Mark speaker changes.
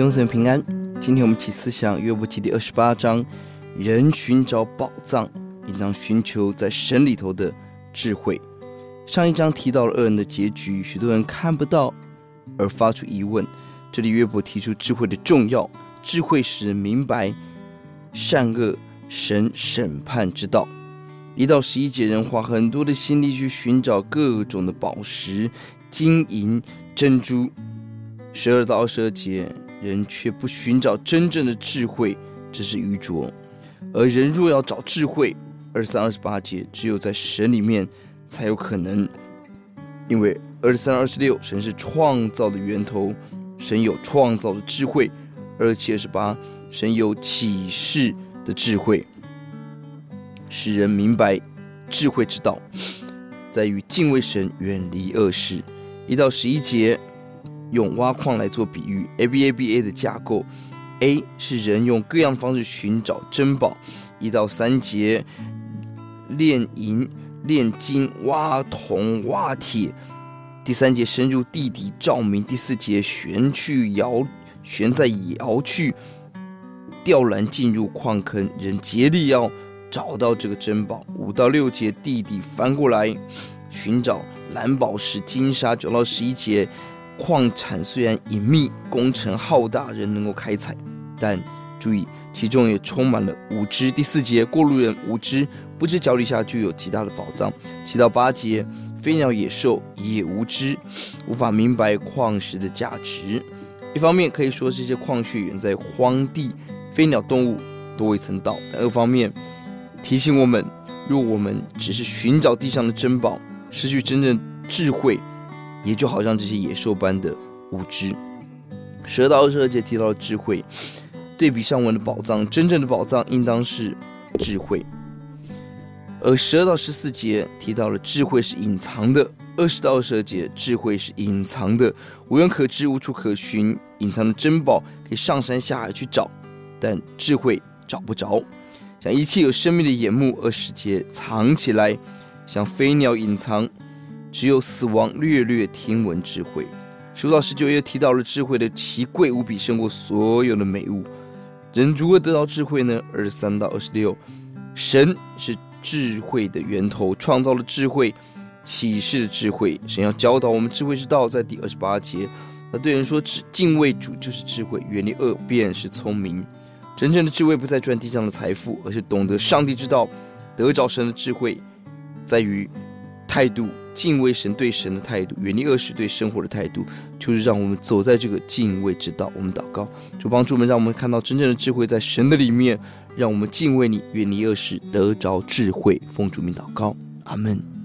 Speaker 1: 兄姊妹平安，今天我们起思想约伯记第二十八章，人寻找宝藏，应当寻求在神里头的智慧。上一章提到了恶人的结局，许多人看不到而发出疑问。这里约伯提出智慧的重要，智慧使人明白善恶、神审判之道。一到十一节，人花很多的心力去寻找各种的宝石、金银、珍珠。十二到二十二节，人却不寻找真正的智慧，这是愚拙。而人若要找智慧，二十三、二十八节，只有在神里面才有可能。因为二十三、二十六，神是创造的源头，神有创造的智慧；二十七、二十八，神有启示的智慧，使人明白智慧之道，在于敬畏神，远离恶事。一到十一节。用挖矿来做比喻，A B A B A 的架构，A 是人用各样方式寻找珍宝，一到三节炼银、炼金、挖铜、挖铁，第三节深入地底照明，第四节悬去摇悬在摇去吊篮进入矿坑，人竭力要找到这个珍宝。五到六节地底翻过来寻找蓝宝石、金沙。九到十一节。矿产虽然隐秘，工程浩大，人能够开采，但注意其中也充满了无知。第四节，过路人无知，不知脚底下就有极大的宝藏。七到八节，飞鸟野兽也无知，无法明白矿石的价值。一方面可以说这些矿穴远在荒地，飞鸟动物都未曾到；但二方面提醒我们，若我们只是寻找地上的珍宝，失去真正智慧。也就好像这些野兽般的无知。十二到二十二节提到了智慧，对比上文的宝藏，真正的宝藏应当是智慧。而十二到十四节提到了智慧是隐藏的，二十到二十二节智慧是隐藏的，无人可知，无处可寻。隐藏的珍宝可以上山下海去找，但智慧找不着。像一切有生命的眼目，二十节藏起来，像飞鸟隐藏。只有死亡略略听闻智慧，十五到十九页提到了智慧的奇贵无比，胜过所有的美物。人如何得到智慧呢？二十三到二十六，神是智慧的源头，创造了智慧，启示的智慧。神要教导我们智慧之道，在第二十八节，他对人说：“只敬畏主就是智慧，远离恶便是聪明。”真正的智慧不在赚地上的财富，而是懂得上帝之道，得着神的智慧，在于态度。敬畏神对神的态度，远离恶事对生活的态度，就是让我们走在这个敬畏之道。我们祷告，主帮助我们，让我们看到真正的智慧在神的里面，让我们敬畏你，远离恶事，得着智慧。奉主名祷告，阿门。